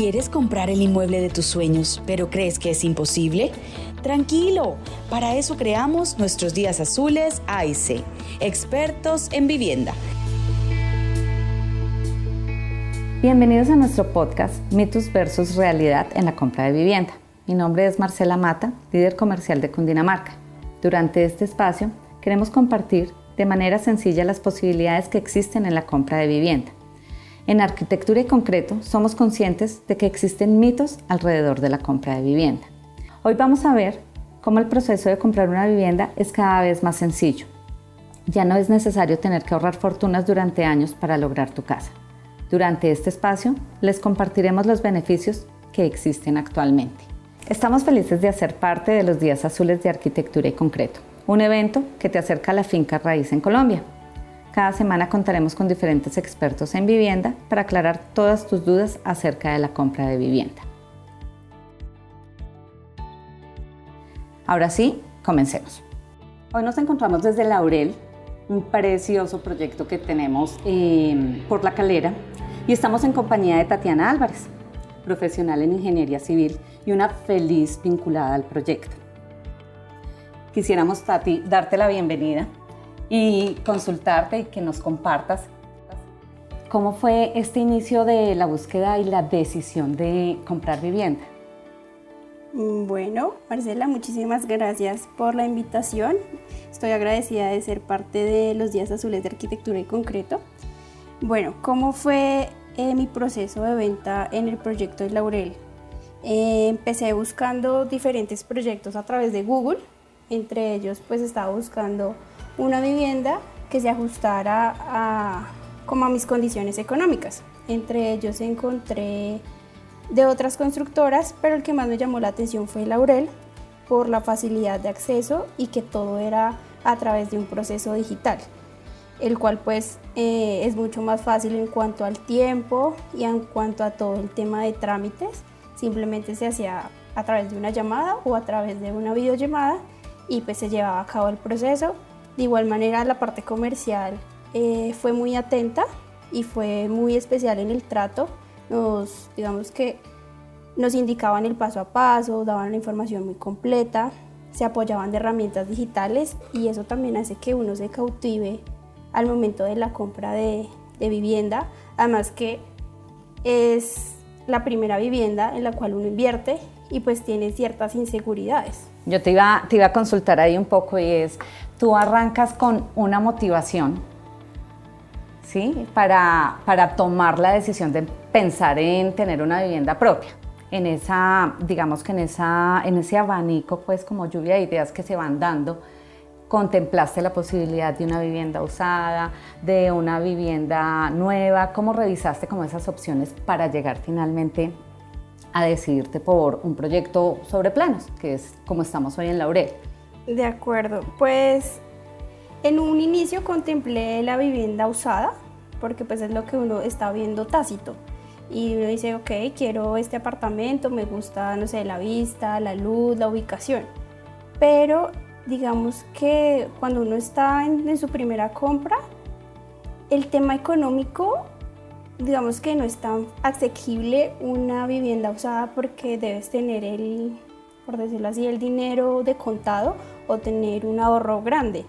¿Quieres comprar el inmueble de tus sueños, pero crees que es imposible? Tranquilo, para eso creamos nuestros días azules AIC, expertos en vivienda. Bienvenidos a nuestro podcast Mitos versus Realidad en la compra de vivienda. Mi nombre es Marcela Mata, líder comercial de Cundinamarca. Durante este espacio queremos compartir de manera sencilla las posibilidades que existen en la compra de vivienda en arquitectura y concreto somos conscientes de que existen mitos alrededor de la compra de vivienda. Hoy vamos a ver cómo el proceso de comprar una vivienda es cada vez más sencillo. Ya no es necesario tener que ahorrar fortunas durante años para lograr tu casa. Durante este espacio les compartiremos los beneficios que existen actualmente. Estamos felices de hacer parte de los Días Azules de Arquitectura y Concreto, un evento que te acerca a la finca raíz en Colombia. Cada semana contaremos con diferentes expertos en vivienda para aclarar todas tus dudas acerca de la compra de vivienda. Ahora sí, comencemos. Hoy nos encontramos desde Laurel, un precioso proyecto que tenemos eh, por la calera, y estamos en compañía de Tatiana Álvarez, profesional en ingeniería civil y una feliz vinculada al proyecto. Quisiéramos, Tati, darte la bienvenida y consultarte y que nos compartas cómo fue este inicio de la búsqueda y la decisión de comprar vivienda. Bueno, Marcela, muchísimas gracias por la invitación. Estoy agradecida de ser parte de los Días Azules de Arquitectura y Concreto. Bueno, ¿cómo fue eh, mi proceso de venta en el proyecto de Laurel? Eh, empecé buscando diferentes proyectos a través de Google. Entre ellos, pues estaba buscando una vivienda que se ajustara a, como a mis condiciones económicas. Entre ellos encontré de otras constructoras, pero el que más me llamó la atención fue Laurel por la facilidad de acceso y que todo era a través de un proceso digital, el cual pues eh, es mucho más fácil en cuanto al tiempo y en cuanto a todo el tema de trámites. Simplemente se hacía a través de una llamada o a través de una videollamada y pues se llevaba a cabo el proceso de igual manera, la parte comercial eh, fue muy atenta y fue muy especial en el trato. Nos, digamos que nos indicaban el paso a paso, daban la información muy completa, se apoyaban de herramientas digitales y eso también hace que uno se cautive al momento de la compra de, vivienda. Además que es la primera vivienda en la cual uno invierte y pues tiene ciertas inseguridades. Yo te iba, te iba a consultar ahí un poco y es, tú arrancas con una motivación, ¿sí? Para, para tomar la decisión de pensar en tener una vivienda propia. En esa, digamos que en, esa, en ese abanico, pues como lluvia de ideas que se van dando, contemplaste la posibilidad de una vivienda usada, de una vivienda nueva, ¿cómo revisaste como esas opciones para llegar finalmente a decidirte por un proyecto sobre planos, que es como estamos hoy en Laurel? De acuerdo, pues en un inicio contemplé la vivienda usada, porque pues es lo que uno está viendo tácito. Y uno dice, ok, quiero este apartamento, me gusta, no sé, la vista, la luz, la ubicación. Pero digamos que cuando uno está en, en su primera compra, el tema económico, digamos que no es tan asequible una vivienda usada porque debes tener el, por decirlo así, el dinero de contado o tener un ahorro grande.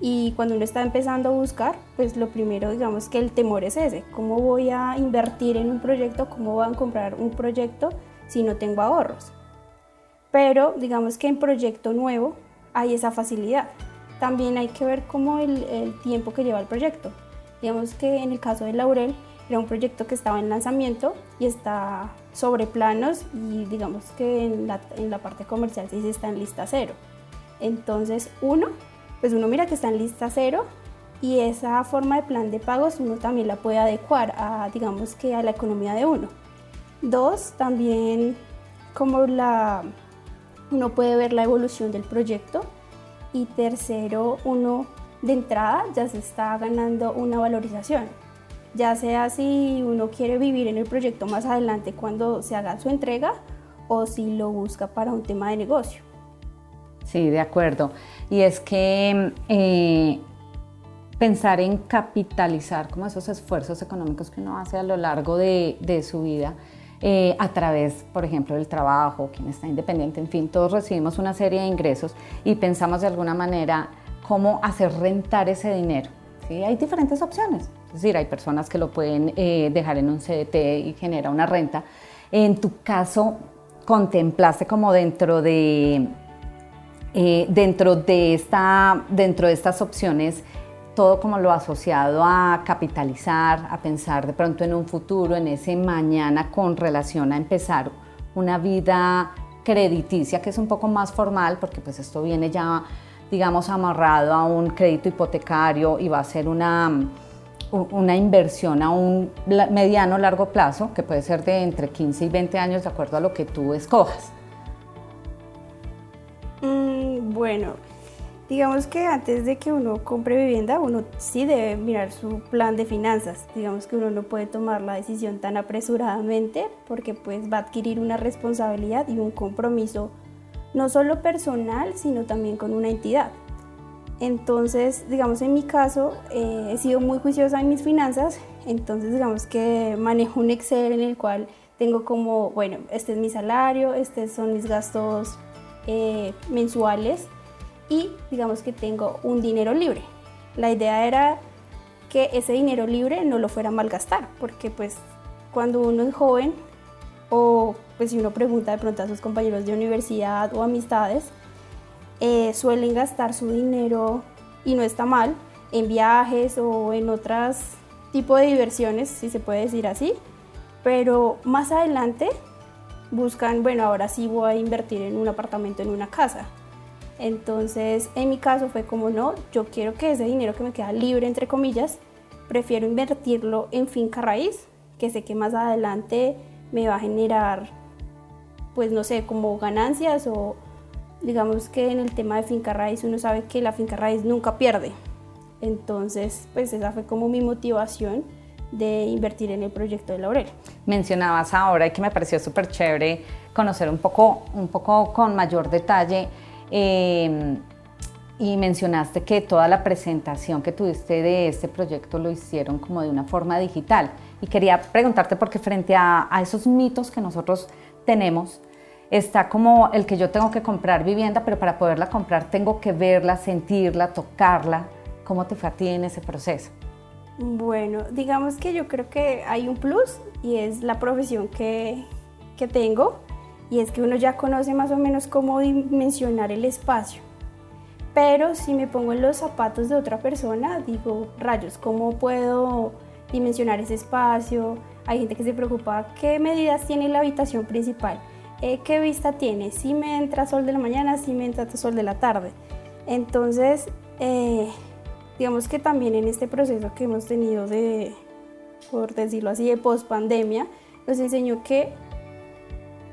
Y cuando uno está empezando a buscar, pues lo primero, digamos que el temor es ese, ¿cómo voy a invertir en un proyecto? ¿Cómo voy a comprar un proyecto si no tengo ahorros? Pero digamos que en proyecto nuevo hay esa facilidad. También hay que ver cómo el, el tiempo que lleva el proyecto. Digamos que en el caso de Laurel, era un proyecto que estaba en lanzamiento y está sobre planos y digamos que en la, en la parte comercial sí está en lista cero. Entonces, uno, pues uno mira que está en lista cero y esa forma de plan de pagos uno también la puede adecuar a, digamos que a la economía de uno. Dos, también como la, uno puede ver la evolución del proyecto. Y tercero, uno de entrada ya se está ganando una valorización ya sea si uno quiere vivir en el proyecto más adelante cuando se haga su entrega o si lo busca para un tema de negocio. Sí, de acuerdo. Y es que eh, pensar en capitalizar como esos esfuerzos económicos que uno hace a lo largo de, su vida eh, a través, por ejemplo, del trabajo, quien está independiente, en fin, todos recibimos una serie de ingresos y pensamos de alguna manera cómo hacer rentar ese dinero. ¿sí? Hay diferentes opciones, es decir, hay personas que lo pueden eh, dejar en un CDT y genera una renta. En tu caso, contemplaste como dentro de, eh, dentro de, esta, dentro de estas opciones todo como lo asociado a capitalizar, a pensar de pronto en un futuro, en ese mañana con relación a empezar una vida crediticia que es un poco más formal porque pues esto viene ya digamos amarrado a un crédito hipotecario y va a ser una, una inversión a un mediano largo plazo que puede ser de entre 15 y 20 años de acuerdo a lo que tú escojas. Mm, bueno, Digamos que antes de que uno compre vivienda, uno sí debe mirar su plan de finanzas. Digamos que uno no puede tomar la decisión tan apresuradamente porque pues va a adquirir una responsabilidad y un compromiso no solo personal, sino también con una entidad. Entonces, digamos en mi caso, eh, he sido muy juiciosa en mis finanzas, entonces digamos que manejo un Excel en el cual tengo como, bueno, este es mi salario, estos son mis gastos eh, mensuales y digamos que tengo un dinero libre. La idea era que ese dinero libre no lo fuera a malgastar, porque pues cuando uno es joven o pues si uno pregunta de pronto a sus compañeros de universidad o amistades, eh, suelen gastar su dinero y no está mal en viajes o en otros tipos de diversiones, si se puede decir así, pero más adelante buscan, bueno, ahora sí voy a invertir en un apartamento, en una casa. Entonces, en mi caso fue como, no, yo quiero que ese dinero que me queda libre, entre comillas, prefiero invertirlo en finca raíz, que sé que más adelante me va a generar, pues no sé, como ganancias o digamos que en el tema de finca raíz uno sabe que la finca raíz nunca pierde. Entonces, pues esa fue como mi motivación de invertir en el proyecto de Laurel. Mencionabas ahora que me pareció súper chévere conocer un poco, un poco con mayor detalle Em, y mencionaste que toda la presentación que tuviste de este proyecto lo hicieron como de una forma digital. Y quería preguntarte porque frente a, a esos mitos que nosotros tenemos, está como el que yo tengo que comprar vivienda, pero para poderla comprar tengo que verla, sentirla, tocarla. ¿Cómo te fue a ti en ese proceso? Bueno, digamos que yo creo que hay un plus y es la profesión que, que tengo y es que uno ya conoce más o menos cómo dimensionar el espacio. Pero si me pongo en los zapatos de otra persona, digo, rayos, ¿cómo puedo dimensionar ese espacio? Hay gente que se preocupa, ¿qué medidas tiene la habitación principal? Eh, ¿Qué vista tiene? Si me entra sol de la mañana, si me entra sol de la tarde. Entonces, eh, digamos que también en este proceso que hemos tenido de, por decirlo así, de post pandemia, nos enseñó que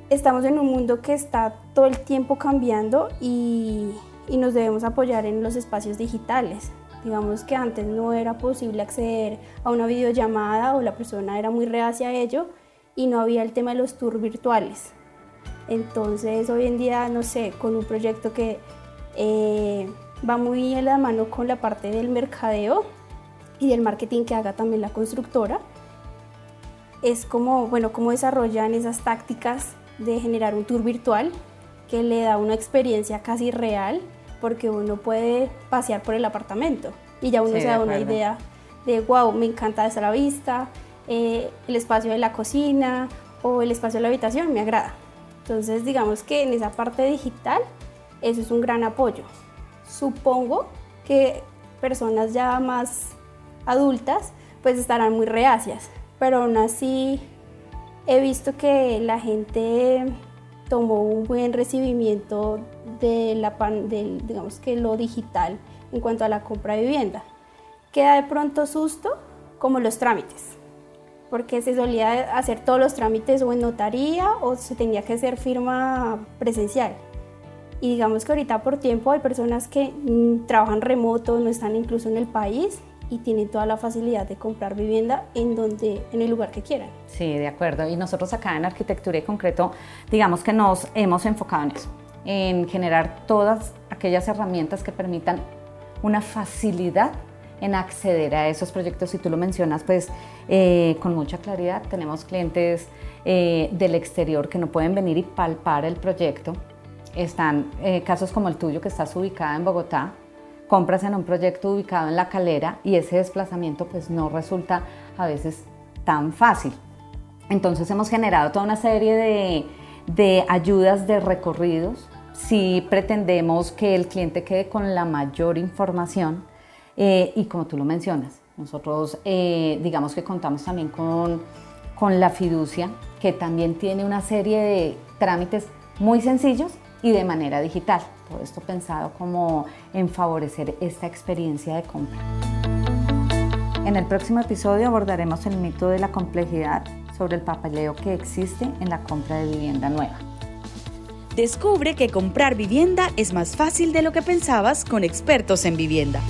estamos en un mundo que está todo el tiempo cambiando y, nos debemos apoyar en los espacios digitales. Digamos que antes no era posible acceder a una videollamada o la persona era muy reacia a ello y no había el tema de los tours virtuales. Entonces hoy en día, no sé, con un proyecto que eh, va muy en la mano con la parte del mercadeo y del marketing que haga también la constructora, es como, bueno, cómo desarrollan esas tácticas de generar un tour virtual que le da una experiencia casi real porque uno puede pasear por el apartamento y ya uno se da una idea de wow, me encanta esa la vista, eh, el espacio de la cocina o el espacio de la habitación me agrada. Entonces digamos que en esa parte digital eso es un gran apoyo. Supongo que personas ya más adultas pues estarán muy reacias, pero aún así he visto que la gente tomó un buen recibimiento de la del, digamos que lo digital en cuanto a la compra de vivienda. Queda de pronto susto como los trámites, porque se solía hacer todos los trámites o en notaría o se tenía que hacer firma presencial. Y digamos que ahorita por tiempo hay personas que mm, trabajan remoto, no están incluso en el país y tienen toda la facilidad de comprar vivienda en donde en el lugar que quieran. Sí, de acuerdo. Y nosotros acá en Arquitectura y Concreto, digamos que nos hemos enfocado en eso, en generar todas aquellas herramientas que permitan una facilidad en acceder a esos proyectos. Si tú lo mencionas, pues eh, con mucha claridad, tenemos clientes eh, del exterior que no pueden venir y palpar el proyecto. Están eh, casos como el tuyo, que estás ubicada en Bogotá, compras en un proyecto ubicado en La Calera y ese desplazamiento pues no resulta a veces tan fácil. Entonces hemos generado toda una serie de, de ayudas de recorridos si pretendemos que el cliente quede con la mayor información eh, y como tú lo mencionas, nosotros eh, digamos que contamos también con, con la fiducia, que también tiene una serie de trámites muy sencillos y de manera digital. Todo esto pensado como en favorecer esta experiencia de compra. En el próximo episodio abordaremos el mito de la complejidad sobre el papeleo que existe en la compra de vivienda nueva. Descubre que comprar vivienda es más fácil de lo que pensabas con expertos en vivienda.